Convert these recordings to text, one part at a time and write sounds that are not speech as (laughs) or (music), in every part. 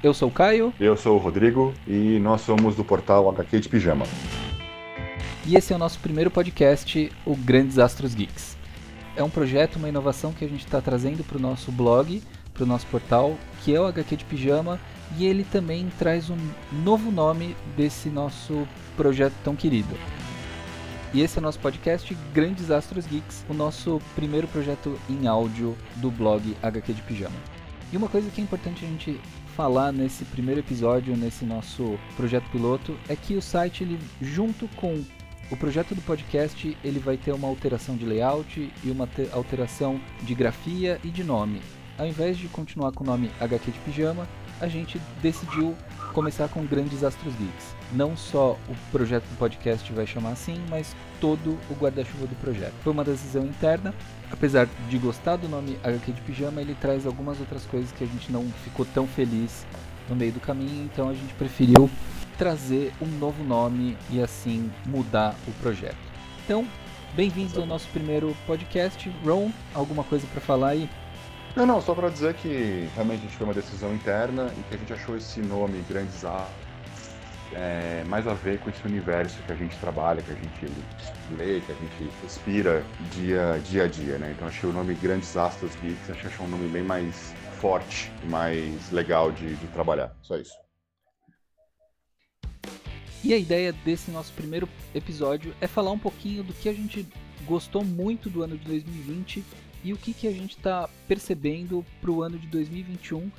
Eu sou o Caio. Eu sou o Rodrigo e nós somos do portal HQ de Pijama. E esse é o nosso primeiro podcast, o Grandes Astros Geeks. É um projeto, uma inovação que a gente está trazendo para o nosso blog, para o nosso portal, que é o HQ de Pijama, e ele também traz um novo nome desse nosso projeto tão querido. E esse é o nosso podcast Grandes Astros Geeks, o nosso primeiro projeto em áudio do blog HQ de Pijama. E uma coisa que é importante a gente falar nesse primeiro episódio, nesse nosso projeto piloto, é que o site, ele, junto com o projeto do podcast, ele vai ter uma alteração de layout e uma alteração de grafia e de nome. Ao invés de continuar com o nome HQ de Pijama, a gente decidiu começar com Grandes Astros Geeks. Não só o projeto do podcast vai chamar assim, mas todo o guarda-chuva do projeto. Foi uma decisão interna, apesar de gostar do nome HQ de Pijama, ele traz algumas outras coisas que a gente não ficou tão feliz no meio do caminho, então a gente preferiu trazer um novo nome e assim mudar o projeto. Então, bem-vindos ao nosso primeiro podcast. Ron, alguma coisa para falar aí? Não, não, só para dizer que realmente a gente foi uma decisão interna e que a gente achou esse nome Grandes A é, mais a ver com esse universo que a gente trabalha, que a gente lê, que a gente respira dia, dia a dia, né? Então achei o nome Grandes Astros Geeks, achei um nome bem mais forte mais legal de, de trabalhar. Só isso. E a ideia desse nosso primeiro episódio é falar um pouquinho do que a gente gostou muito do ano de 2020 e o que, que a gente está percebendo para o ano de 2021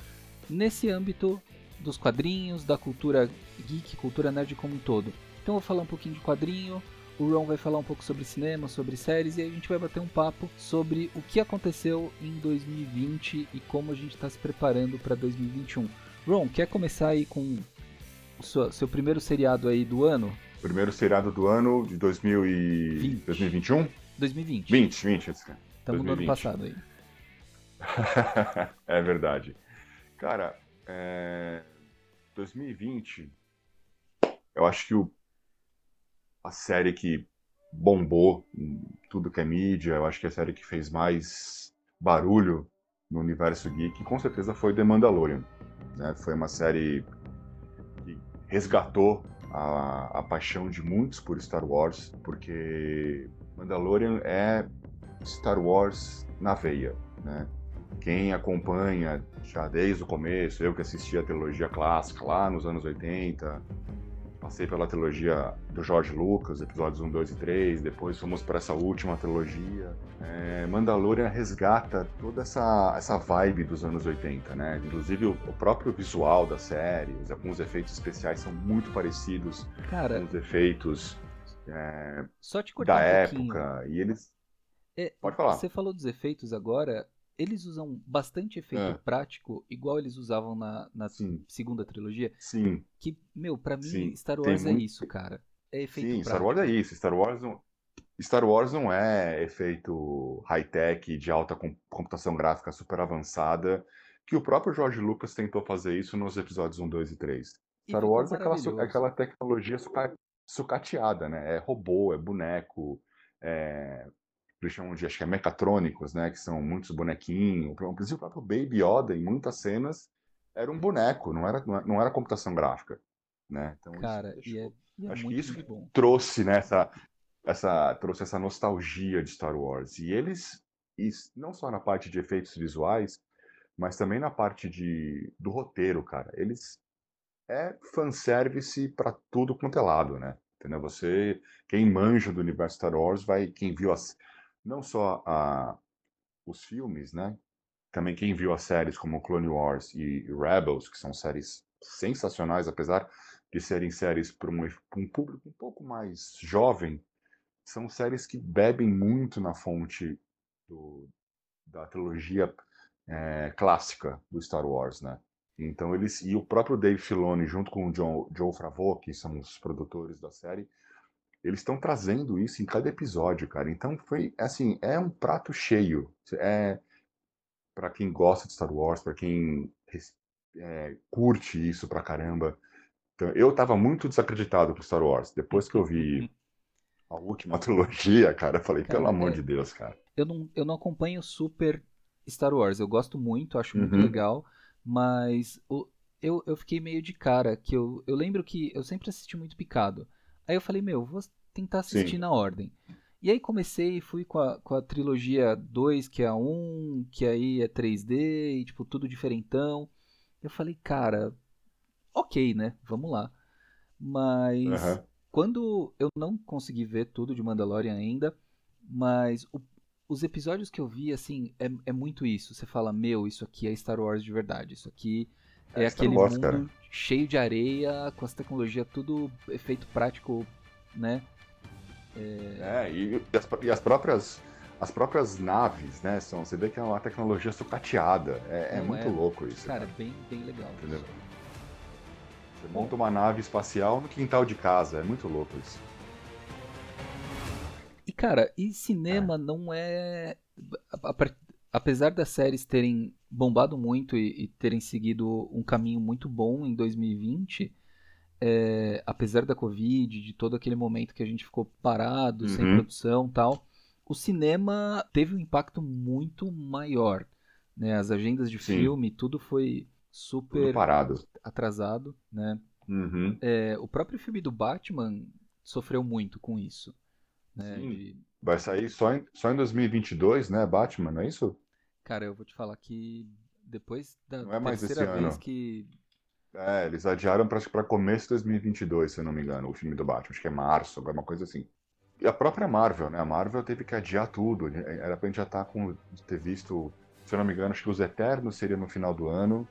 nesse âmbito dos quadrinhos, da cultura geek, cultura nerd como um todo. Então eu vou falar um pouquinho de quadrinho, o Ron vai falar um pouco sobre cinema, sobre séries e aí a gente vai bater um papo sobre o que aconteceu em 2020 e como a gente está se preparando para 2021. Ron, quer começar aí com o seu, seu, primeiro seriado aí do ano? Primeiro seriado do ano de 2000 e... 20. 2021? 2020. 20, 20. Estamos no ano passado aí. (laughs) é verdade. Cara, é... 2020, eu acho que o, a série que bombou tudo que é mídia, eu acho que a série que fez mais barulho no universo geek, com certeza foi The Mandalorian. Né? Foi uma série que resgatou a, a paixão de muitos por Star Wars, porque Mandalorian é Star Wars na veia, né? Quem acompanha já desde o começo, eu que assisti a trilogia clássica lá nos anos 80, passei pela trilogia do George Lucas, episódios 1, 2 e 3, depois fomos para essa última trilogia. É, Mandalorian resgata toda essa, essa vibe dos anos 80, né? Inclusive o, o próprio visual da série, alguns efeitos especiais são muito parecidos Cara, com os efeitos é, da um época. E eles. É, Pode falar. Você falou dos efeitos agora eles usam bastante efeito é. prático, igual eles usavam na, na segunda trilogia. Sim. Que, meu, para mim, Sim. Star Wars Tem é muito... isso, cara. É efeito Sim, prático. Star Wars é isso. Star Wars não... Star Wars não é efeito high-tech de alta computação gráfica super avançada, que o próprio George Lucas tentou fazer isso nos episódios 1, 2 e 3. E Star Wars é aquela, aquela tecnologia sucateada, né? É robô, é boneco, é eles chamam de, acho que é mecatrônicos, né, que são muitos bonequinhos, inclusive o próprio Baby Yoda, em muitas cenas, era um boneco, não era, não era computação gráfica, né, então Cara, isso, e é, e é acho muito, que isso bom. trouxe, né, essa, essa, trouxe essa nostalgia de Star Wars, e eles, não só na parte de efeitos visuais, mas também na parte de, do roteiro, cara, eles é fanservice para tudo quanto é lado, né, entendeu? Você, quem manja do universo Star Wars, vai, quem viu as não só a, os filmes, né? Também quem viu as séries como Clone Wars e Rebels, que são séries sensacionais, apesar de serem séries para um, um, público um pouco mais jovem, são séries que bebem muito na fonte do, da trilogia é, clássica do Star Wars, né? Então eles e o próprio Dave Filoni junto com o John, Joe Favreau, que são os produtores da série, eles estão trazendo isso em cada episódio, cara. Então foi assim, é um prato cheio. É para quem gosta de Star Wars, para quem é, curte isso pra caramba. Então, eu tava muito desacreditado com Star Wars. Depois que eu vi a última (laughs) trilogia, cara, eu falei, cara, pelo amor é, de Deus, cara. Eu não, eu não acompanho super Star Wars. Eu gosto muito, acho muito uhum. legal. Mas o, eu, eu fiquei meio de cara, que eu, eu lembro que eu sempre assisti muito picado. Aí eu falei, meu, vou tentar assistir Sim. na ordem. E aí comecei e fui com a, com a trilogia 2, que é a 1, que aí é 3D, e tipo, tudo diferentão. Eu falei, cara, ok, né? Vamos lá. Mas Aham. quando eu não consegui ver tudo de Mandalorian ainda, mas o- os episódios que eu vi, assim, é, é muito isso. Você fala, meu, isso aqui é Star Wars de verdade. Isso aqui é, É aquele Wars, mundo cara. cheio de areia, com as tecnologias tudo efeito prático, né? É, e, e as, e as próprias as próprias naves, né? São, você vê que é uma tecnologia sucateada. É, é muito é? louco isso. Cara, cara. bem, bem legal. Entendeu? Você monta uma nave espacial no quintal de casa. É muito louco isso. E cara, e cinema não é. Apesar das séries terem bombado muito e, e terem seguido um caminho muito bom em 2020, é, apesar da Covid, de todo aquele momento que a gente ficou parado, sem Uhum. produção e tal, o cinema teve um impacto muito maior. Né? As agendas de Sim. filme, tudo foi Tudo super parado. atrasado. Né? Uhum. É, o próprio filme do Batman sofreu muito com isso. Né? De- Vai sair só em, só em 2022, né, Batman? Não é isso? Cara, eu vou te falar que depois da Não é mais esse terceira vez ano. que. É, eles adiaram para começo de 2022, se eu não me engano, o filme do Batman. Acho que é março, alguma coisa assim. E a própria Marvel, né? A Marvel teve que adiar tudo. Era pra gente já estar com. ter visto, se eu não me engano, acho que os Eternos seria no final do ano.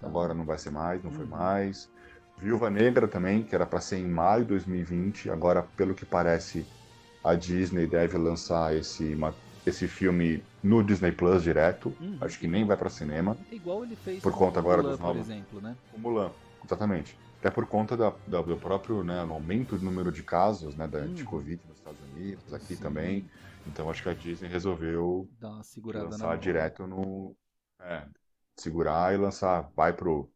Tá. Agora não vai ser mais, não foi Uhum. mais. Viúva Negra também, que era pra ser em maio de 2020. Agora, pelo que parece, a Disney deve lançar esse, esse filme no Disney Plus direto. Uhum. Acho que nem vai pra cinema. Igual ele fez Por conta agora Mulan, dos por novos- exemplo, né? O Mulan, exatamente. Até por conta da- da- do próprio né, aumento do número de casos né, da, de Uhum. Covid nos Estados Unidos, aqui Sim, também. Então acho que a Disney resolveu Dá uma segurada na lançar mão. direto no. É, segurar e lançar. Vai pro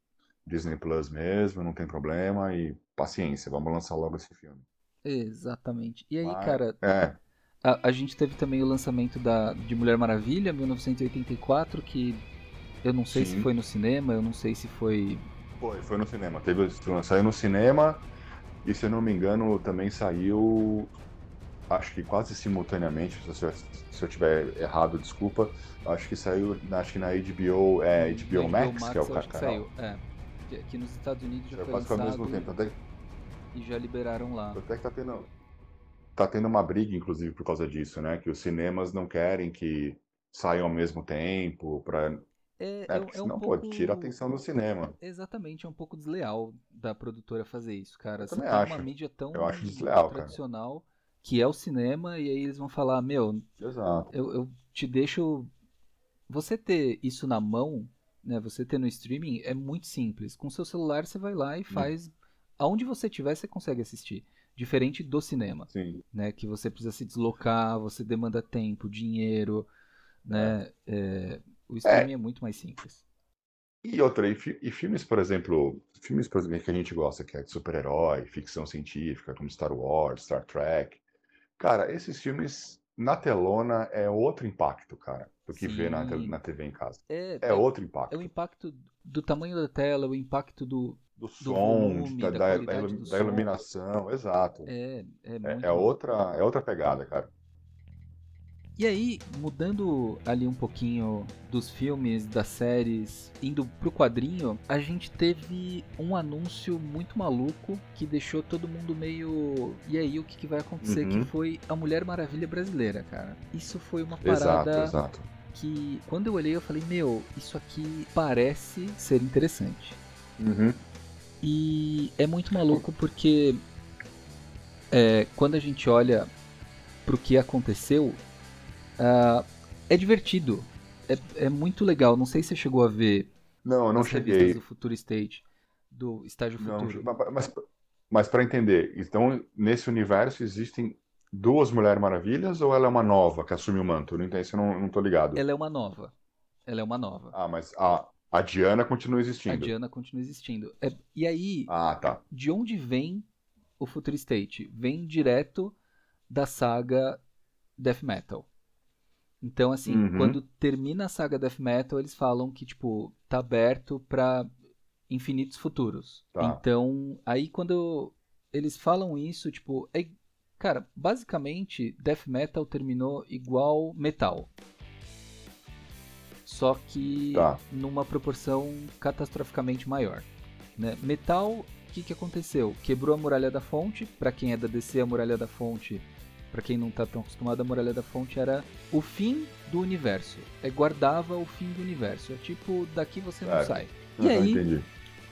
Disney Plus mesmo, não tem problema. E paciência, vamos lançar logo esse filme. Exatamente. E aí, Mas- cara, É, a, a gente teve também o lançamento da, de Mulher Maravilha, 1984, que eu não sei se Sim. foi no cinema, eu não sei se foi. foi, foi no cinema. Teve, saiu no cinema e se eu não me engano também saiu. Acho que quase simultaneamente, se eu, se eu tiver errado, desculpa. Acho que saiu, acho que na HBO, é, HBO na Max, que é o acho que canal. saiu. É. Aqui nos Estados Unidos já Saiu foi quase que ao lançado mesmo tempo. Até, e já liberaram lá. até que tá tendo, tá tendo uma briga, inclusive, por causa disso, né? Que os cinemas não querem que saiam ao mesmo tempo, pra... É, É, é, porque é um senão, pouco... pô, tira a atenção do cinema. Exatamente, é um pouco desleal da produtora fazer isso, cara. Eu Você tem acho. uma mídia tão Eu acho desleal, cara. tradicional que é o cinema, e aí eles vão falar, meu, Exato. eu, eu te deixo. Você ter isso na mão, né? Você ter no streaming é muito simples. Com seu celular você vai lá e faz. Aonde você estiver, você consegue assistir. Diferente do cinema, Sim. né? Que você precisa se deslocar, você demanda tempo, dinheiro, né? É, o streaming é muito mais simples. E outra, e, e filmes, por exemplo, filmes por exemplo, que a gente gosta, que é de super-herói, ficção científica, como Star Wars, Star Trek. Cara, esses filmes na telona é outro impacto, cara, do que ver na, Sim. na TV em casa. É, É outro impacto. é o impacto do tamanho da tela, o impacto do. Do som, volume, da, da da- da ilu- do da som. iluminação, exato. É, é É, muito. é outra, é outra pegada, cara. E aí, mudando ali um pouquinho dos filmes, das séries, indo pro quadrinho, a gente teve um anúncio muito maluco que deixou todo mundo meio. E aí, o que, que vai acontecer? Uhum. Que foi a Mulher Maravilha brasileira, cara. Isso foi uma Exato, parada exato. que, quando eu olhei, eu falei: Meu, isso aqui parece ser interessante. Uhum. E é muito maluco porque é, quando a gente olha pro que aconteceu, ah, é divertido. É, é muito legal. Não sei se você chegou a ver Não, eu não cheguei. do Future State, do Estágio Não, Futuro. mas, mas para entender, então nesse universo existem duas Mulheres Maravilhas ou ela é uma nova que assume o manto? Não entendi, não, não tô ligado. Ela é uma nova. Ela é uma nova. Ah, mas a, a Diana continua A existindo. Diana continua existindo. É- e aí, Ah, tá. de onde vem o Future State? Vem direto da saga Death Metal. Então, assim, Uhum. quando termina a saga Death Metal, eles falam que, tipo, tá aberto pra infinitos futuros. Tá. Então, aí quando eles falam isso, tipo, é, cara, basicamente Death Metal terminou igual metal. Só que Tá. numa proporção catastroficamente maior. Né? Metal, o que, que aconteceu? Quebrou a muralha da fonte. Pra quem é da DC, a muralha da fonte, pra quem não tá tão acostumado, a muralha da fonte era o fim do universo. É guardava o fim do universo. É tipo, daqui você não Certo. sai. E Uhum, aí, entendi.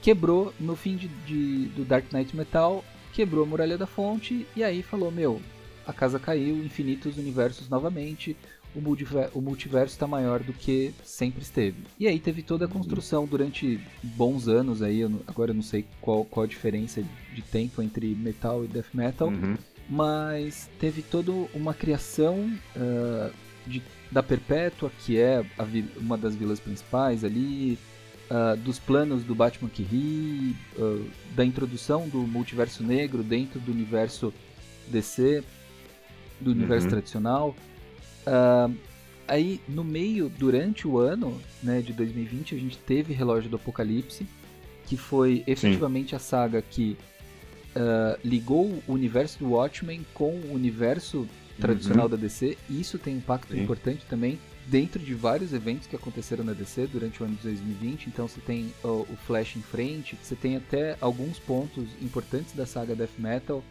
quebrou no fim de, de- do Dark Knight Metal, quebrou a muralha da fonte e aí falou: Meu, a casa caiu, infinitos universos novamente, o, multiver- o multiverso está maior do que sempre esteve. E aí teve toda a construção durante bons anos aí, eu não- agora eu não sei qual, qual a diferença de tempo entre metal e death metal, Uhum. mas teve toda uma criação ah, de- da Perpétua, que é a uma das vilas principais ali, ah, dos planos do Batman que ri, ah, da introdução do multiverso negro dentro do universo DC, do universo Uhum. tradicional. Ah, aí, no meio, durante o ano né, de 2020, a gente teve Relógio do Apocalipse, que foi efetivamente a saga que ah, ligou o universo do Watchmen com o universo tradicional da DC, e isso tem um impacto Sim. importante também dentro de vários eventos que aconteceram na DC durante o ano de 2020. Então você tem o, o Flash em frente, você tem até alguns pontos importantes da saga Death Metal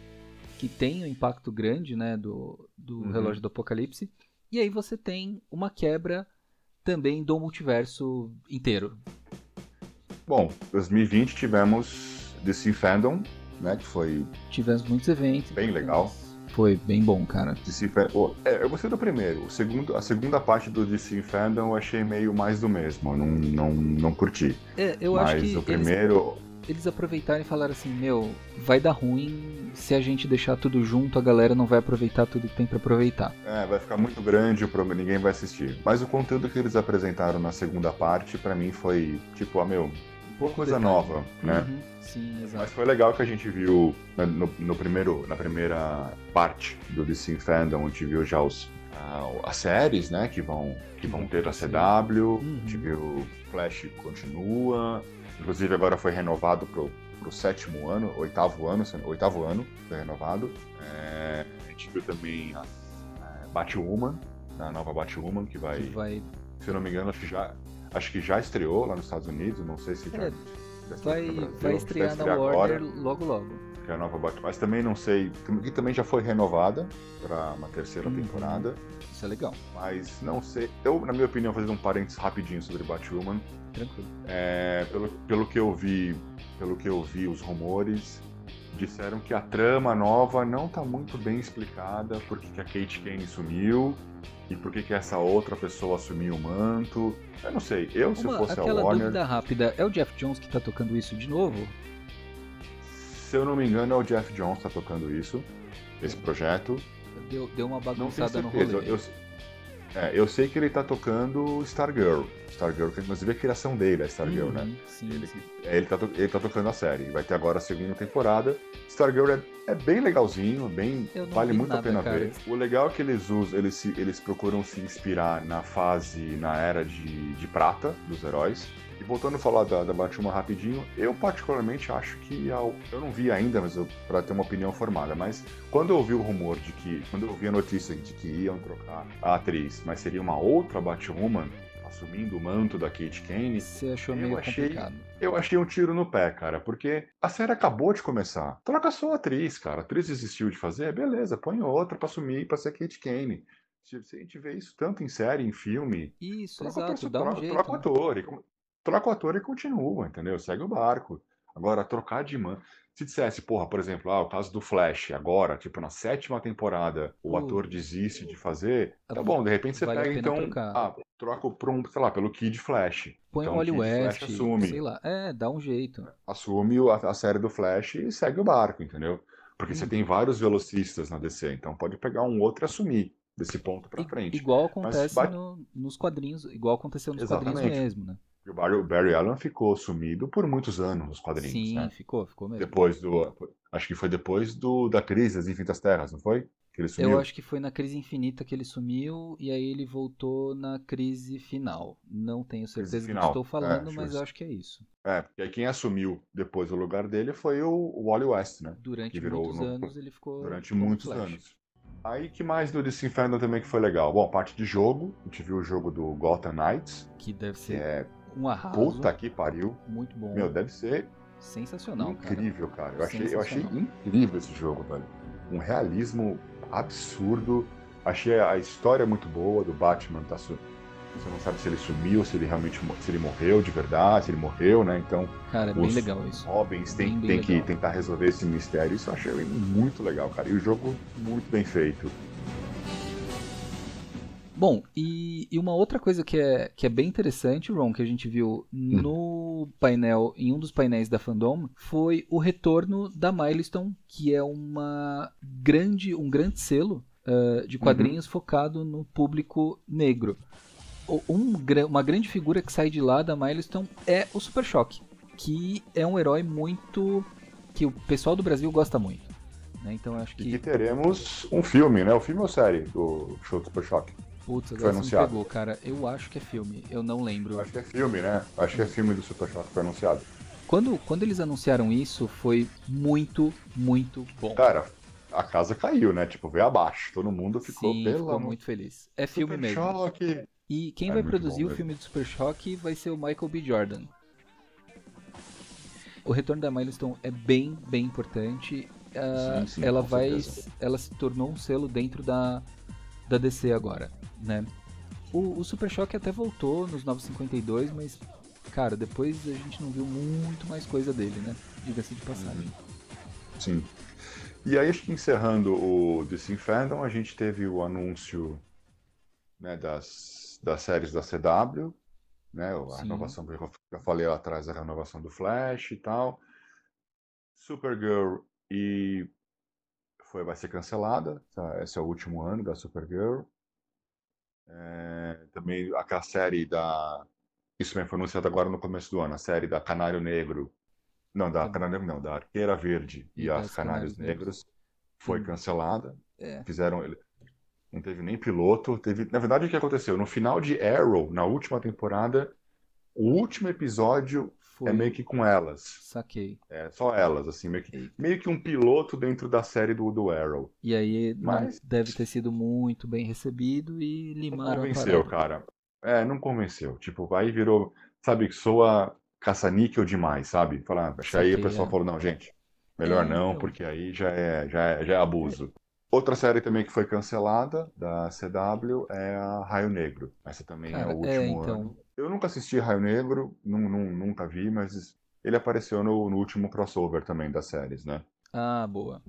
que tem um impacto grande né, do, do Uhum. Relógio do Apocalipse. E aí você tem uma quebra também do multiverso inteiro. Bom, 2020 tivemos DC Fandom, né? Que foi Tivemos muitos eventos. Bem legal. Foi bem bom, cara. DC Fan... oh, é, eu gostei do primeiro. O segundo, a segunda parte do DC Fandom eu achei meio mais do mesmo. Eu não, não, não curti. É, eu Mas acho que o primeiro. eles, eles aproveitaram e falaram assim: Meu, vai dar ruim se a gente deixar tudo junto, a galera não vai aproveitar tudo que tem pra aproveitar. É, vai ficar muito grande, o programa ninguém vai assistir. Mas o conteúdo que eles apresentaram na segunda parte, pra mim, foi tipo, ah, meu, Pouco coisa detalhe. nova, né? Uhum, sim, Mas foi legal que a gente viu né, no, no primeiro, na primeira parte do DC Fandom, a gente viu já os, as séries, né, que vão, que vão ter a CW, Uhum. a gente viu Flash continua, inclusive agora foi renovado pro, pro sétimo ano, oitavo ano, oitavo ano foi renovado. É, a gente viu também a, a Batwoman, a nova Batwoman, que vai, Que vai, se eu não me engano, acho que já, acho que já estreou lá nos Estados Unidos, não sei se já... É, já vai, Brasil, vai estrear na agora Warner logo logo. que é a nova Batman. Mas também não sei, que também já foi renovada para uma terceira Uhum. temporada, Isso é legal, mas não sei. Eu, na minha opinião, fazendo um parênteses rapidinho sobre Batwoman, tranquilo. é, pelo, pelo que eu vi, pelo que eu vi os rumores, disseram que a trama nova não tá muito bem explicada, porque que a Kate Kane sumiu e por que que essa outra pessoa assumiu o manto. Eu não sei. Eu se Uma, fosse a aquela Warner, dúvida rápida, é o Jeff Jones que tá tocando isso de novo? se eu não me engano, é o Jeff Jones que tá tocando isso, esse projeto. Deu, deu uma bagunçada no rolê. Eu, é, eu sei que ele tá tocando Stargirl. Stargirl, que inclusive é a criação dele, a Stargirl, Uhum, né? Sim, Ele, sim. é, ele, tá, to- ele tá tocando a série. Vai ter agora a segunda temporada. Stargirl é, é bem legalzinho, bem, vale muito a nada, pena cara. ver. O legal é que eles usam, eles, eles procuram se inspirar na fase, na era de, de prata dos heróis. E voltando a falar da, da Batwoman rapidinho, eu particularmente acho que ao- eu não vi ainda, mas pra ter uma opinião formada, mas quando eu ouvi o rumor de que, quando eu ouvi a notícia de que iam trocar a atriz, mas seria uma outra Batwoman assumindo o manto da Kate Kane, Você achou meio achei- complicado. eu achei um tiro no pé, cara, porque a série acabou de começar. Troca só a atriz, cara. A atriz desistiu de fazer, beleza, põe outra pra assumir pra ser Kate Kane. Se a gente vê isso tanto em série, em filme, Isso, troca, exato, dá um troca- jeito. troca o né? ator, e, con- troca o ator e continua, entendeu? Segue o barco. Agora, trocar de mão. Se dissesse, porra, por exemplo, ah, o caso do Flash, agora, tipo, na sétima temporada, o Uh. ator desiste de fazer, tá bom, de repente você vale pega, então, trocar. ah, troca por um, sei lá, pelo Kid Flash. Põe Então, o Wally West, Flash assume. sei lá. É, dá um jeito. assume a, a série do Flash e segue o barco, entendeu? Porque você Uhum. tem vários velocistas na DC, então pode pegar um outro e assumir desse ponto pra frente. Igual acontece vai- no- nos quadrinhos, igual aconteceu nos quadrinhos Exatamente. mesmo, né? O Barry, Barry Allen ficou sumido por muitos anos nos quadrinhos, Sim, né? ficou, ficou mesmo. Depois do. Acho que foi depois do, da crise das Infinitas Terras, não foi? Que ele sumiu? Eu acho que foi na crise infinita que ele sumiu e aí ele voltou na crise final. Não tenho certeza do que estou falando, É, mas acho que é isso. É, porque aí quem assumiu depois o lugar dele foi o, Wally West, né? Durante muitos no- anos ele ficou Durante como muitos Flash. anos. Aí que mais do DC Fandom também que foi legal? Bom, parte de jogo, a gente viu o jogo do Gotham Knights, Que deve ser é um arraso. puta que pariu. Muito bom. Meu, deve ser Sensacional, cara. incrível, cara. Eu, achei, eu achei incrível esse jogo, velho. Um realismo absurdo. Achei a história muito boa do Batman. Tá su... Você não sabe se ele sumiu, se ele realmente se ele morreu de verdade, se ele morreu, né? Então, Cara, é bem os legal isso. Robins tem, Bem, tem que tentar resolver esse mistério. Isso eu achei muito legal, cara. E o jogo muito bem feito. Bom, e, e uma outra coisa que é, que é bem interessante, Ron, que a gente viu Hum. no painel, em um dos painéis da Fandom, foi o retorno da Milestone, que é uma grande, um grande selo ah, de quadrinhos Uhum. focado no público negro. Um uma grande figura que sai de lá da Milestone é o Super Choque, que é um herói muito. que o pessoal do Brasil gosta muito. né? Então acho E que que. teremos um filme, né? O filme ou série do show do Super Choque? Putz, foi anunciado. pegou, cara. Eu acho que é filme, eu não lembro. Eu acho que é filme, né? Eu acho que é filme do Super Choque que foi anunciado. Quando, quando eles anunciaram isso, foi muito, muito bom. Cara, a casa caiu, né? Tipo, veio abaixo. Todo mundo ficou Sim, pelo ficou muito feliz. É filme Super mesmo. Choque. E quem É vai produzir bom o filme do Super Choque vai ser o Michael B. Jordan. O retorno da Milestone é bem, bem importante. Ah, Sim, sim, ela vai, certeza. ela se tornou um selo dentro da, da DC agora, né? O, o Super Choque até voltou nos 952, mas cara, depois a gente não viu muito mais coisa dele, né? Diga-se de passagem. Sim. E aí, acho que encerrando o DC Fandom, a gente teve o anúncio né, das, das séries da CW, né? A Sim. renovação, que eu já falei lá atrás, a renovação do Flash e tal. Supergirl e foi, vai ser cancelada. tá? Esse é o último ano da Supergirl. É, também aquela série da. Isso também foi anunciado agora no começo do ano, a série da Canário Negro. Não, da. Canário Negro, não, da Arqueira Verde e, as Canários. Negros. Foi Hum. cancelada. É. Fizeram. ele- Não teve nem piloto. Teve, na verdade, o que aconteceu? No final de Arrow, na última temporada, o último episódio Foi. é meio que com elas. Saquei. É só elas, assim, meio que, Eita. meio que um piloto dentro da série do, do Arrow. E aí não Mas- deve ter sido muito bem recebido e Não limaram a convenceu, cara. É, não convenceu. Tipo, aí virou, sabe, que soa caça-níquel demais, sabe? Falar, que aí o pessoal é. falou, não, gente, melhor É, não, então. porque aí já é, já é, já é abuso. Outra série também que foi cancelada da CW é a Raio Negro. Essa também Cara, é o é, último então. ano. Eu nunca assisti Raio Negro, nun- nunca vi, mas ele apareceu no, no último crossover também das séries, né? Ah, boa.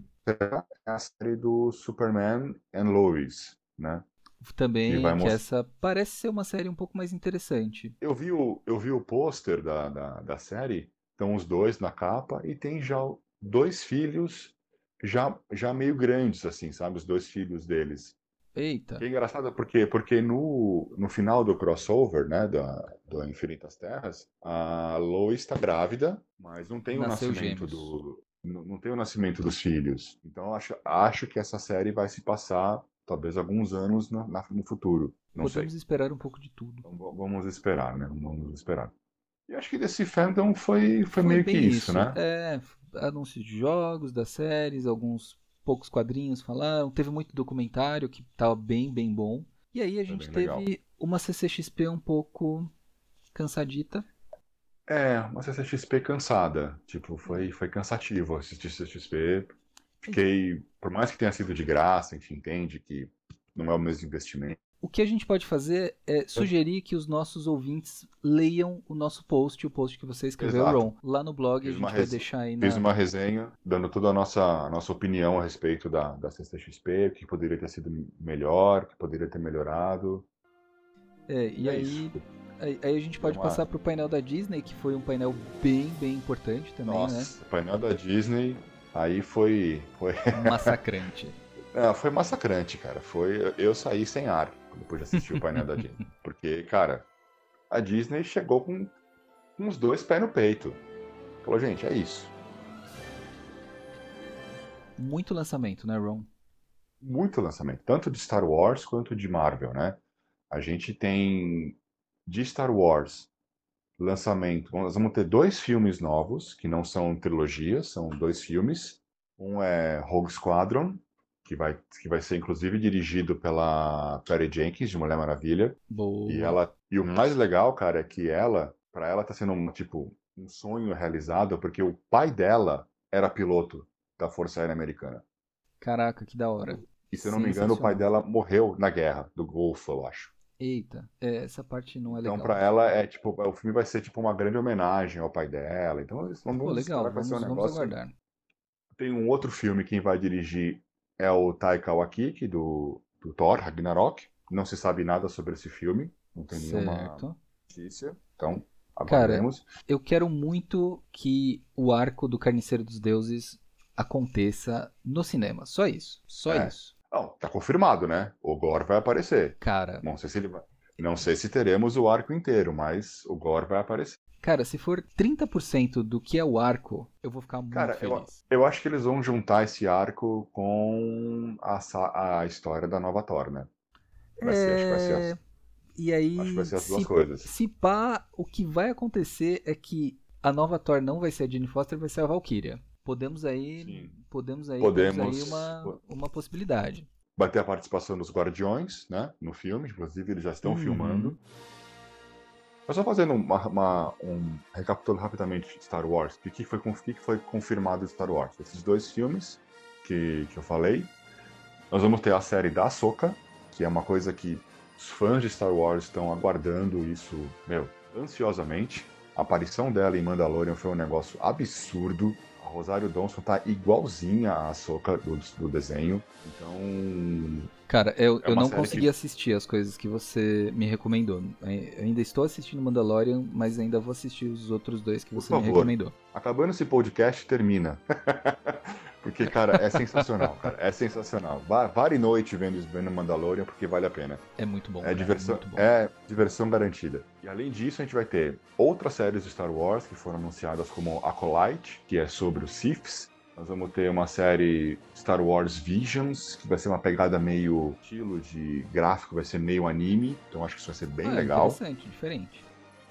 É a série do Superman and Lois, né? Também que essa parece ser uma série um pouco mais interessante. Eu vi o, eu vi o pôster da, da, da série, estão os dois na capa, e tem já dois filhos já, já meio grandes, assim, sabe? Os dois filhos deles. Eita. Que é engraçado porque, porque no, no final do crossover, né, da, do Infinitas Terras, a Lois está grávida, mas não tem o Nasceu nascimento gêmeos. do não, não tem o nascimento dos filhos. Então eu acho, acho que essa série vai se passar talvez alguns anos no, no futuro. Não Podemos sei. esperar um pouco de tudo. Então, vamos esperar, né? Vamos esperar. E acho que desse fandom foi, foi, Foi meio que bem isso, né? É, anúncios de jogos, das séries, alguns poucos quadrinhos falaram. Teve muito documentário que tava bem, bem bom. E aí a gente teve legal. uma CCXP um pouco cansadita. É, uma CCXP cansada. Tipo, foi, foi cansativo assistir CCXP. Fiquei, por mais que tenha sido de graça, a gente entende que não é o mesmo investimento. O que a gente pode fazer é sugerir que os nossos ouvintes leiam o nosso post, o post que você escreveu, Exato. Ron. Lá no blog Fiz a gente vai deixar aí na. Fiz uma resenha dando toda a nossa, a nossa opinião a respeito da, da CCXP, o que poderia ter sido melhor, o que poderia ter melhorado. É, e É aí, aí, aí a gente pode passar pro painel da Disney, que foi um painel bem, bem importante também, Nossa, o painel da Disney, aí foi, foi, né? Massacrante. É, (laughs) foi massacrante, cara. Foi, eu saí sem ar depois de assistir o painel da Disney. (laughs) Porque, cara, a Disney chegou com, os dois pés no peito. Falou, gente, é isso. Muito lançamento, né, Ron? muito lançamento, tanto de Star Wars quanto de Marvel, né? A gente tem de Star Wars lançamento. Nós vamos ter dois filmes novos, que não são trilogias, são dois filmes. Um é Rogue Squadron, que vai, que vai ser inclusive dirigido pela Perry Jenkins, de Mulher Maravilha. Boa. E ela e o mais legal, cara, é que ela, para ela tá sendo um tipo um sonho realizado, porque o pai dela era piloto da Força Aérea Americana. Caraca, que da hora. E se eu não me engano, o pai dela morreu na guerra do Golfo, eu acho. Eita, é, essa parte não é Então, legal. pra ela, é tipo, o filme vai ser tipo uma grande homenagem ao pai dela. Então, eles vão Pô, legal, vamos, ser um vamos negócio. aguardar. Tem um outro filme que quem vai dirigir é o Taika Waititi, do, do Thor, Ragnarok. Não se sabe nada sobre esse filme, não tem nenhuma Certo. notícia. Então, Cara, aguardemos. Eu quero muito que o arco do Carniceiro dos Deuses aconteça no cinema. Só isso. Só É. isso. Não, tá confirmado, né? O Gore vai aparecer. Cara, Não sei se ele vai. Não sei se teremos o arco inteiro, mas o Gore vai aparecer. Cara, se for 30% do que é o arco, eu vou ficar muito Cara, eu, feliz. eu acho que eles vão juntar esse arco com a, a história da nova Thor, né? Vai ser, acho que vai ser É, as, E aí, acho que vai ser as se, duas coisas. se pá, o que vai acontecer é que a nova Thor não vai ser a Jane Foster, vai ser a Valkyria. Podemos aí, Sim. podemos aí, Podemos. temos aí uma, uma possibilidade. Vai ter a participação dos Guardiões, né? No filme, inclusive eles já estão Uhum. filmando. Mas só fazendo uma, uma- um recapitulando rapidamente Star Wars, o que, foi, que foi confirmado de Star Wars? Esses dois filmes que, que eu falei. Nós vamos ter a série da Ahsoka, que é uma coisa que os fãs de Star Wars estão aguardando isso, meu, ansiosamente. A aparição dela em Mandalorian foi um negócio absurdo. A Rosário Dawson tá igualzinha a Ahsoka do, do desenho. Então, Cara, eu, É eu não consegui que- assistir as coisas que você me recomendou. Eu ainda estou assistindo Mandalorian, mas ainda vou assistir os outros dois que Por você me favor. recomendou. Acabando esse podcast, termina. (laughs) porque, cara, é sensacional, cara. É sensacional. Va- Vare noite vendo, vendo Mandalorian, porque vale a pena. É muito bom. É cara, diversão, muito bom. é diversão garantida. E além disso, a gente vai ter outras séries de Star Wars que foram anunciadas como Acolyte, que é sobre os Siths. Nós vamos ter uma série Star Wars Visions, que vai ser uma pegada meio estilo de gráfico, vai ser meio anime. Então acho que isso vai ser bem Ah, legal. Interessante, diferente.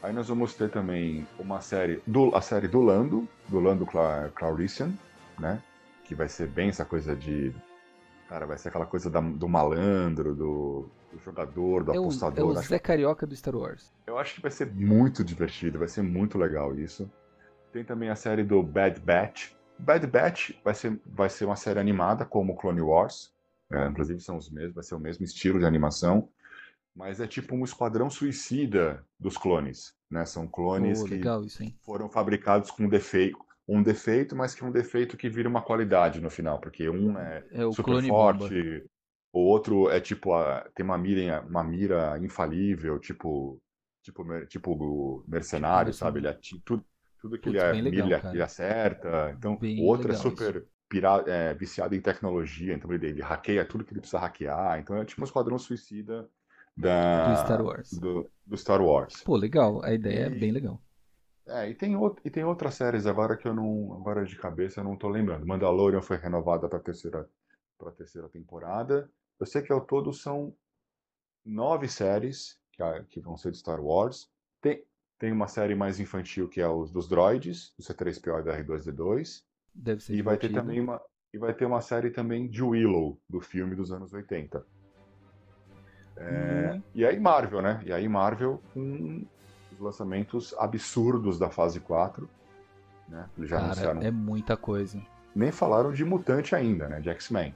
Aí nós vamos ter também uma série, do, a série do Lando, do Lando Cla- Calrissian, né? Que vai ser bem essa coisa de. Cara, vai ser aquela coisa da- do malandro, do, do jogador, do É o, é apostador. o Acho- Zé Carioca do Star Wars. Eu acho que vai ser muito divertido, vai ser muito legal isso. Tem também a série do Bad Batch. Bad Batch vai ser, vai ser uma série animada como Clone Wars. né? inclusive são os mesmos, vai ser o mesmo estilo de animação. Mas é tipo um esquadrão suicida dos clones. Né? São clones Pô, que legal foram fabricados com defeito. Um defeito, mas que é um defeito que vira uma qualidade no final, porque um é É super forte, bomba. o outro é tipo a- tem uma mira, uma mira infalível, tipo tipo tipo mercenário, Tipo sabe? Ele ati- tudo, tudo que ele, Putz, é, bem legal, cara. ele acerta. Então, Bem outro é super pira, é, viciado em tecnologia, então ele, ele hackeia tudo que ele precisa hackear. Então é tipo um esquadrão suicida da Do Star Wars. do, do Star Wars. Pô, legal. A ideia é E- bem legal. É, e tem, out- e tem outras séries agora que eu não. Agora de cabeça eu não tô lembrando. Mandalorian foi renovada para terceira, pra terceira temporada. Eu sei que ao todo são nove séries que, que vão ser de Star Wars. Tem, tem uma série mais infantil que é os dos droids, do C3PO e do R2D2. Deve ser E vai ter divertido. também uma. E vai ter uma série também de Willow, do filme dos anos 80. É, Hum. E aí Marvel, né? E aí Marvel com os lançamentos absurdos da fase 4. Né? Eles já Cara, anunciaram. é muita coisa. Nem falaram de Mutante ainda, né? De X-Men.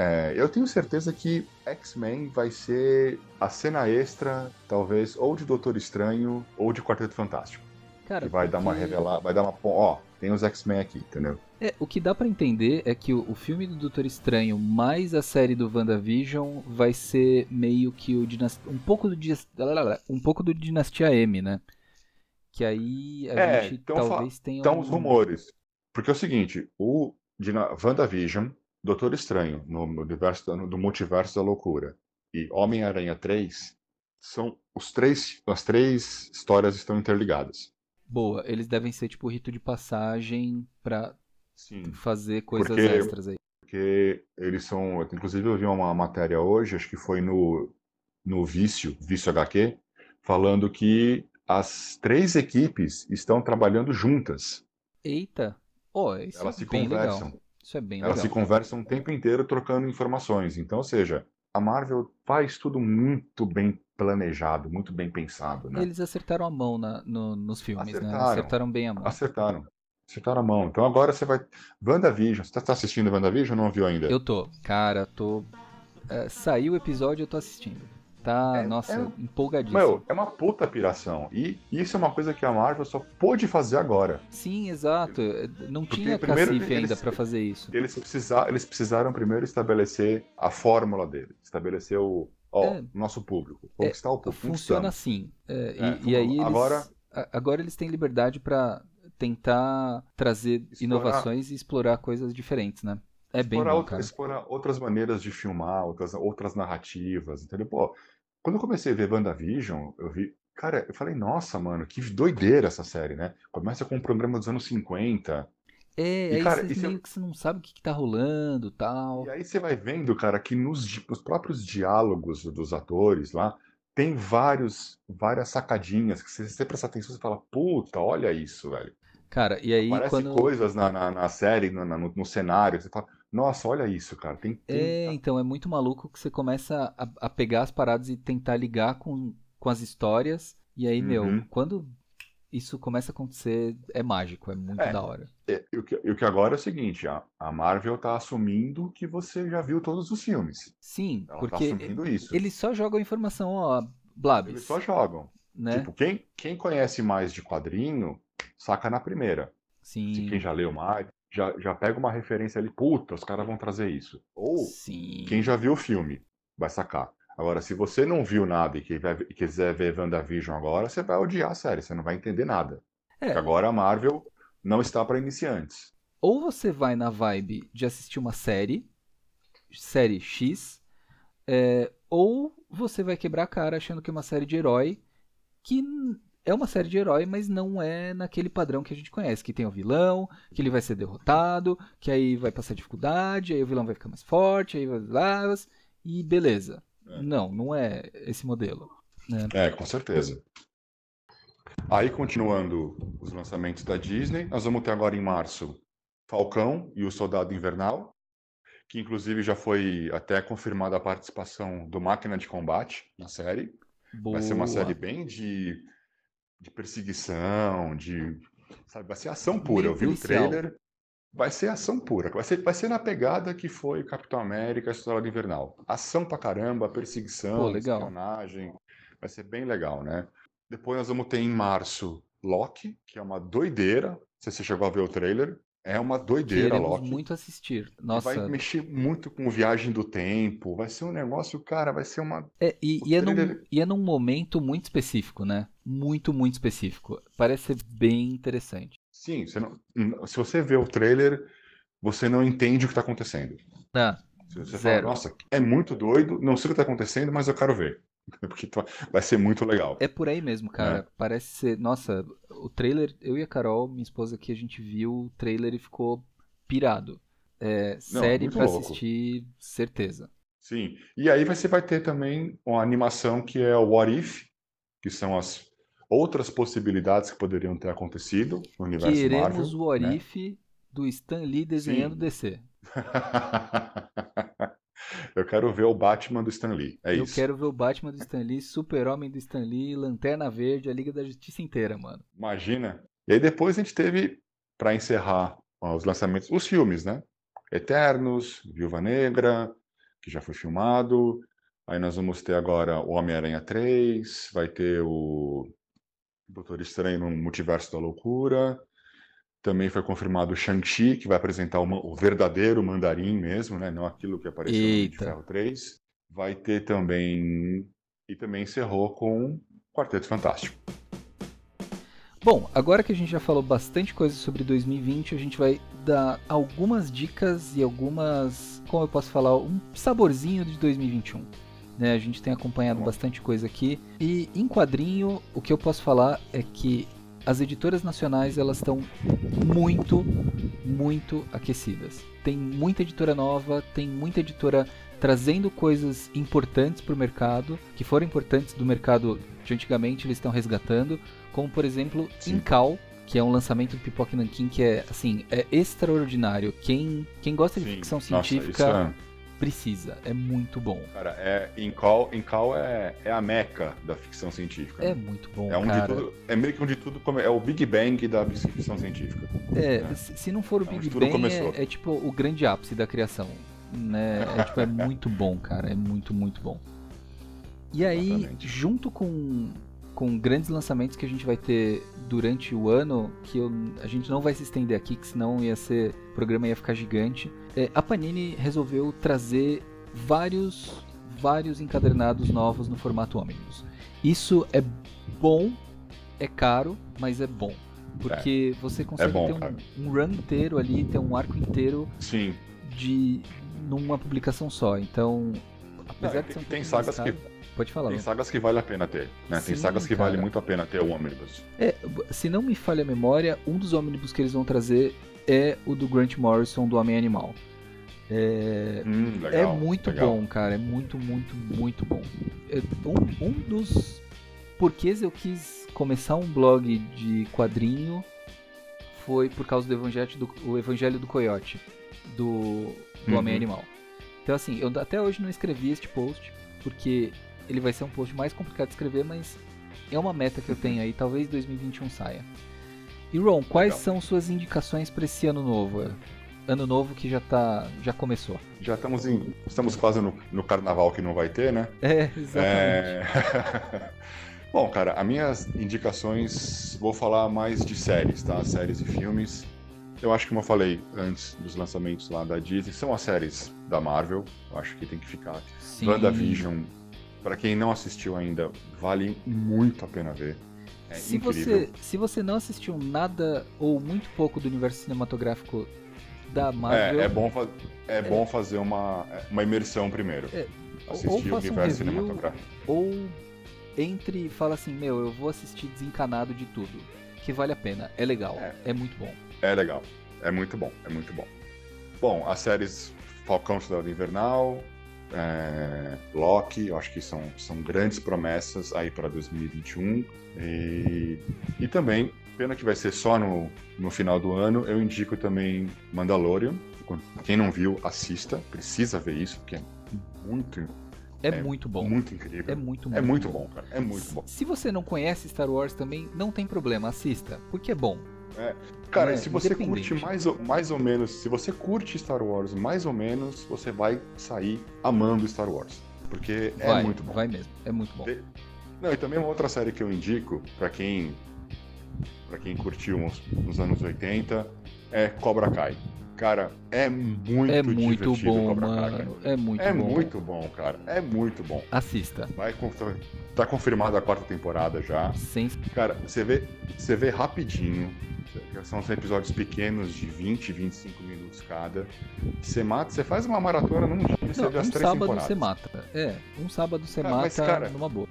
É, eu tenho certeza que X-Men vai ser a cena extra, talvez, ou de Doutor Estranho ou de Quarteto Fantástico. Cara, Que vai dar uma porque- revelar, vai dar uma. Ó, tem os X-Men aqui, entendeu? É, o que dá pra entender é que o, o filme do Doutor Estranho mais a série do WandaVision vai ser meio que o Dinas- um pouco do um pouco do Dinastia M, né? Que aí a É, gente então talvez tenha Então, um... os rumores. Porque é o seguinte, o de na- WandaVision, Doutor Estranho, no, universo do multiverso da loucura, e Homem-Aranha 3, são os três, as três histórias estão interligadas. Boa, eles devem ser tipo rito de passagem pra Sim. fazer coisas Porque- extras aí. Porque eles são. Inclusive, eu vi uma matéria hoje, acho que foi no, no Vício, Vício HQ, falando que as três equipes estão trabalhando juntas. Eita! Oh, isso Elas é se bem conversam. Legal. Isso é bem Elas legal. se conversam o tempo inteiro trocando informações. Então, ou seja, a Marvel faz tudo muito bem planejado, muito bem pensado. Né? Eles acertaram a mão na, no, nos filmes, acertaram, né? Acertaram bem a mão. Acertaram. Acertaram a mão. Então agora você vai. WandaVision. Você tá assistindo WandaVision ou não viu ainda? Eu tô. Cara, tô. É, saiu o episódio, eu tô assistindo. Tá, é, nossa, é, empolgadíssimo. Meu, é uma puta piração. E isso é uma coisa que a Marvel só pôde fazer agora. Sim, exato. Não Porque tinha primeiro, cacife ainda para fazer isso. Eles, precisar, eles precisaram primeiro estabelecer a fórmula dele. Estabelecer o, ó, é, nosso público. Conquistar é, o público. Funciona assim. É, e, é, e, aí eles, agora, agora eles têm liberdade para tentar trazer explorar, inovações e explorar coisas diferentes, né? É bem explorar, bom, outra, explorar outras maneiras de filmar, outras, outras narrativas, entendeu? Pô, quando eu comecei a ver WandaVision, eu vi. Cara, eu falei, nossa, mano, que doideira essa série, né? Começa com um programa dos anos 50. É, e, aí cara, você meio que você não sabe o que, que tá rolando tal. E aí você vai vendo, cara, que nos, nos próprios diálogos dos atores lá, tem vários, várias sacadinhas que você prestar atenção, você fala, puta, olha isso, velho. Cara, e aí Aparece quando... coisas na, na, na série, no, no, cenário, você fala, nossa, olha isso, cara. Tem, tem... É, então, é muito maluco que você começa a, a, pegar as paradas e tentar ligar com, com as histórias. E aí, uhum. meu, quando isso começa a acontecer, é mágico, é muito é, da hora. É, e, o que, e o que agora é o seguinte, a, a Marvel tá assumindo que você já viu todos os filmes. Sim, Ela tá porque tá isso. eles só jogam informação, ó, Blabs. Eles só jogam. Né? Tipo, quem, quem conhece mais de quadrinho, saca na primeira. Sim. Se quem já leu mais, já, já pega uma referência ali, puta, os caras vão trazer isso. Ou Sim. quem já viu o filme vai sacar. Agora, se você não viu nada e quiser ver WandaVision agora, você vai odiar a série, você não vai entender nada. É. Agora a Marvel não está para iniciantes. Ou você vai na vibe de assistir uma série, série X, é, ou você vai quebrar a cara achando que é uma série de herói que é uma série de herói, mas não é naquele padrão que a gente conhece, que tem o vilão, que ele vai ser derrotado, que aí vai passar dificuldade, aí o vilão vai ficar mais forte, aí vai lá, e beleza. É. Não, não é esse modelo. Né? É, com certeza. Aí, continuando os lançamentos da Disney, nós vamos ter agora em março Falcão e o Soldado Invernal, que inclusive já foi até confirmada a participação do Máquina de Combate na série. Boa. Vai ser uma série bem de de perseguição, de. Sabe, vai ser ação pura. Eu vi o trailer. Vai ser ação pura. Vai ser, vai ser na pegada que foi Capitão América, a História Invernal. Ação pra caramba, perseguição, Pô, espionagem. Vai ser bem legal, né? Depois nós vamos ter em março Loki, que é uma doideira. Não sei se você chegou a ver o trailer. É uma doideira, Queremos Loki. muito assistir. Nossa. Vai mexer muito com viagem do tempo. Vai ser um negócio, cara, vai ser uma. É, e, e, é num, e é num momento muito específico, né? Muito, muito específico. Parece ser bem interessante. Sim, você não... se você vê o trailer, você não entende o que está acontecendo. Ah, você zero. Fala, Nossa, é muito doido, não sei o que está acontecendo, mas eu quero ver. (laughs) Porque vai ser muito legal. É por aí mesmo, cara. É. Parece ser. Nossa, o trailer, eu e a Carol, minha esposa aqui, a gente viu o trailer e ficou pirado. É, Não, série pra louco. assistir, certeza. Sim. E aí você vai ter também uma animação que é o What If, que são as outras possibilidades que poderiam ter acontecido no universo Queremos Marvel. Queremos o What né? If do Stan Lee desenhando Sim. DC. (laughs) Eu quero ver o Batman do Stan Lee. É eu isso. Eu quero ver o Batman do Stan Lee, Super-Homem do Stan Lee, Lanterna Verde, a Liga da Justiça inteira, mano. Imagina. E aí depois a gente teve, para encerrar ó, os lançamentos, os filmes, né? Eternos, Viúva Negra, que já foi filmado. Aí nós vamos ter agora o Homem-Aranha 3, vai ter o Doutor Estranho no Multiverso da Loucura. Também foi confirmado o Shang-Chi, que vai apresentar o, o, verdadeiro mandarim mesmo, né? Não aquilo que apareceu Eita. no de Ferro 3. Vai ter também. E também encerrou com Quarteto Fantástico. Bom, agora que a gente já falou bastante coisa sobre 2020, a gente vai dar algumas dicas e algumas, como eu posso falar, um saborzinho de 2021. Né, a gente tem acompanhado bastante coisa aqui. E em quadrinho, o que eu posso falar é que as editoras nacionais elas estão muito, muito aquecidas. Tem muita editora nova, tem muita editora trazendo coisas importantes para o mercado, que foram importantes do mercado de antigamente, eles estão resgatando, como por exemplo Sim. Incal, que é um lançamento do Pipoque Nankin que é assim, é extraordinário. Quem, quem gosta de Sim. ficção científica Nossa, é... precisa, é muito bom. Cara, é Incal, Incal é, é a meca da ficção científica. É né? muito bom, é um cara. De tudo, é meio que um de tudo, é o Big Bang da ficção científica. É, né? se não for o é Big Bang, é, é tipo o grande ápice da criação né? É, tipo, é (laughs) muito bom, cara. É muito, muito bom. E aí, Exatamente. junto com, com grandes lançamentos que a gente vai ter durante o ano, que eu, a gente não vai se estender aqui, que senão ia ser, o programa ia ficar gigante. É, a Panini resolveu trazer vários, vários encadernados novos no formato ônibus. Isso é bom, é caro, mas é bom. Porque é. você consegue é bom, ter um, um, run inteiro ali, ter um arco inteiro Sim. de numa publicação só. Então, apesar Não, de ser um tem sagas que Pode falar. Tem sagas que vale a pena ter, né? Sim, tem sagas que cara. vale muito a pena ter o ônibus. É, se não me falha a memória, um dos ônibus que eles vão trazer é o do Grant Morrison do Homem Animal. É, hum, legal, é muito legal. bom, cara. É muito, muito, muito bom. É, um, um dos porquês eu quis começar um blog de quadrinho foi por causa do Evangelho do, o Evangelho do Coyote, do do uhum. Homem Animal. Então, assim, eu até hoje não escrevi este post, porque ele vai ser um post mais complicado de escrever, mas é uma meta que eu tenho aí, talvez 2021 saia. E Ron, quais Legal. são suas indicações para esse ano novo? Ano novo que já tá, já começou. Já estamos em, estamos quase no, no carnaval que não vai ter, né? É, exatamente. É... (laughs) Bom, cara, as minhas indicações, vou falar mais de séries, tá? Séries e filmes. Eu acho que, como eu falei antes dos lançamentos lá da Disney, são as séries da Marvel. Eu acho que tem que ficar. Sim. WandaVision, para quem não assistiu ainda, vale muito a pena ver. É se incrível. Você, se você não assistiu nada ou muito pouco do universo cinematográfico da Marvel. É, é, bom, é, é bom fazer uma, uma imersão primeiro. É, assistir o universo um cinematográfico. Ou entre e fala assim: Meu, eu vou assistir desencanado de tudo. Que vale a pena, é legal, é, é muito bom. É legal. É muito bom, é muito bom. Bom, as séries Falcão Cidade Invernal, é, Loki, eu acho que são, são grandes promessas aí para 2021. E, e também, pena que vai ser só no, no final do ano, eu indico também Mandalorian. Quem não viu, assista, precisa ver isso, porque é muito é, é, muito bom. Muito incrível. É muito, muito É muito bom, cara. É muito bom. Se você não conhece Star Wars também, não tem problema, assista, porque é bom. É. Cara, é, se você curte mais ou, mais ou menos, se você curte Star Wars mais ou menos, você vai sair amando Star Wars. Porque é vai, muito bom. Vai mesmo, é muito bom. Não, e também uma outra série que eu indico, para quem para quem curtiu nos, nos anos 80, é Cobra Kai. Cara, é muito É muito bom, Cobra mano. Kai, é muito é bom. É muito bom, cara. É muito bom. Assista. Vai tá confirmada a quarta temporada já. Sim. Cara, você vê, você vê rapidinho são episódios pequenos de 20, 25 minutos cada. Você mata, você faz uma maratona num dia, você Não, vê as um três sábado temporadas. você mata. É, um sábado você cara, mata mas, cara, numa boa.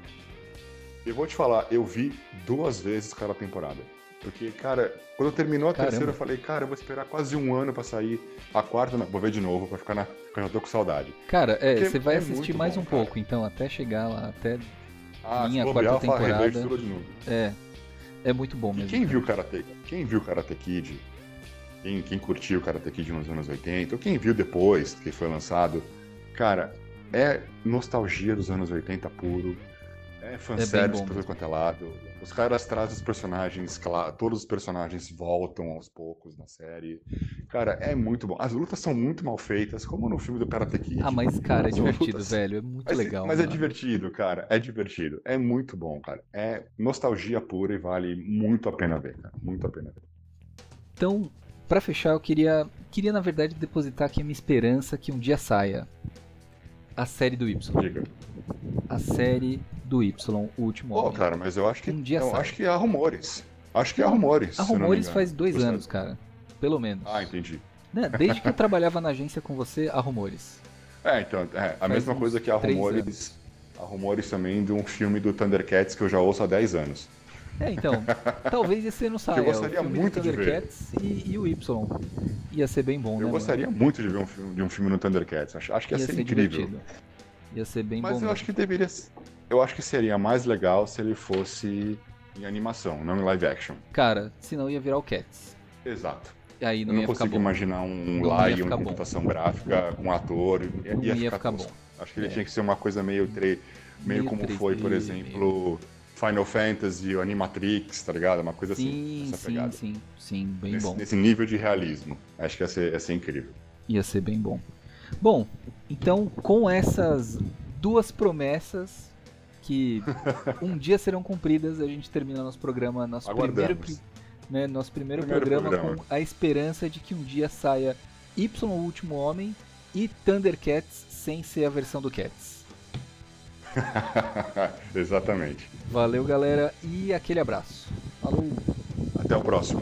Eu vou te falar, eu vi duas vezes cada temporada. Porque, cara, quando terminou a Caramba. terceira, eu falei, cara, eu vou esperar quase um ano pra sair. A quarta, vou ver de novo, pra ficar na. Porque eu já tô com saudade. Cara, é, você vai é assistir mais bom, um cara. pouco, então, até chegar lá, até ah, minha quarta temporada. Tudo de novo. É, é muito bom mesmo. E quem viu Karate, quem viu Karate Kid, quem, quem curtiu Karate Kid nos anos 80, ou quem viu depois que foi lançado, cara, é nostalgia dos anos 80 puro. É fanservice é por quanto é lado. Os caras trazem os personagens, claro, todos os personagens voltam aos poucos na série. Cara, é muito bom. As lutas são muito mal feitas, como no filme do Karate Kid. Ah, mas, cara, é divertido, lutas... velho. É muito mas, legal. Mas é mano. é divertido, cara. É divertido. É muito bom, cara. É nostalgia pura e vale muito a pena ver, cara. Muito a pena ver. Então, para fechar, eu queria, queria, na verdade, depositar aqui a minha esperança que um dia saia a série do Y. Diga. A série do Y, o último Pô, cara, mas eu acho que um dia eu acho que há rumores. Acho que há rumores. Há rumores faz dois você... anos, cara. Pelo menos. Ah, entendi. Né? Desde que eu trabalhava na agência com você, há rumores. É, então, é, a faz mesma coisa que há rumores. Anos. Há rumores também de um filme do Thundercats que eu já ouço há 10 anos. É, então, (laughs) talvez esse não saia. Eu gostaria o filme muito de ver. Thundercats e, e o Y. Ia ser bem bom, né? Eu mano? gostaria muito de ver um filme, de um filme no Thundercats. Acho, acho que ia, Ia ser, ser incrível. divertido. Ia ser bem Mas bom. eu mesmo. acho que deveria. Eu acho que seria mais legal se ele fosse em animação, não em live action. Cara, senão ia virar o Cats. Exato. E aí Eu não, não ia ficar consigo imaginar um Não lá ia e uma ficar bom. computação gráfica com um ator. Ia, Não ia ia ficar, ficar bom. Acho que ele É. tinha que ser uma coisa meio, tre... meio, Meio como foi, 3D, por exemplo, Final Fantasy, o Animatrix, tá ligado? Uma coisa assim, Sim, essa sim, sim, sim, bem nesse, bom. nesse nível de realismo. Acho que ia ser, ia ser incrível. Ia ser bem bom. Bom, então com essas duas promessas que um dia serão cumpridas, a gente termina nosso programa, nosso primeiro, Aguardamos. pri- né, nosso primeiro, Primeiro programa, programa. com a esperança de que um dia saia Y o Último Homem e Thundercats sem ser a versão do Cats. (laughs) Exatamente. Valeu, galera, e aquele abraço. Falou! Até o próximo.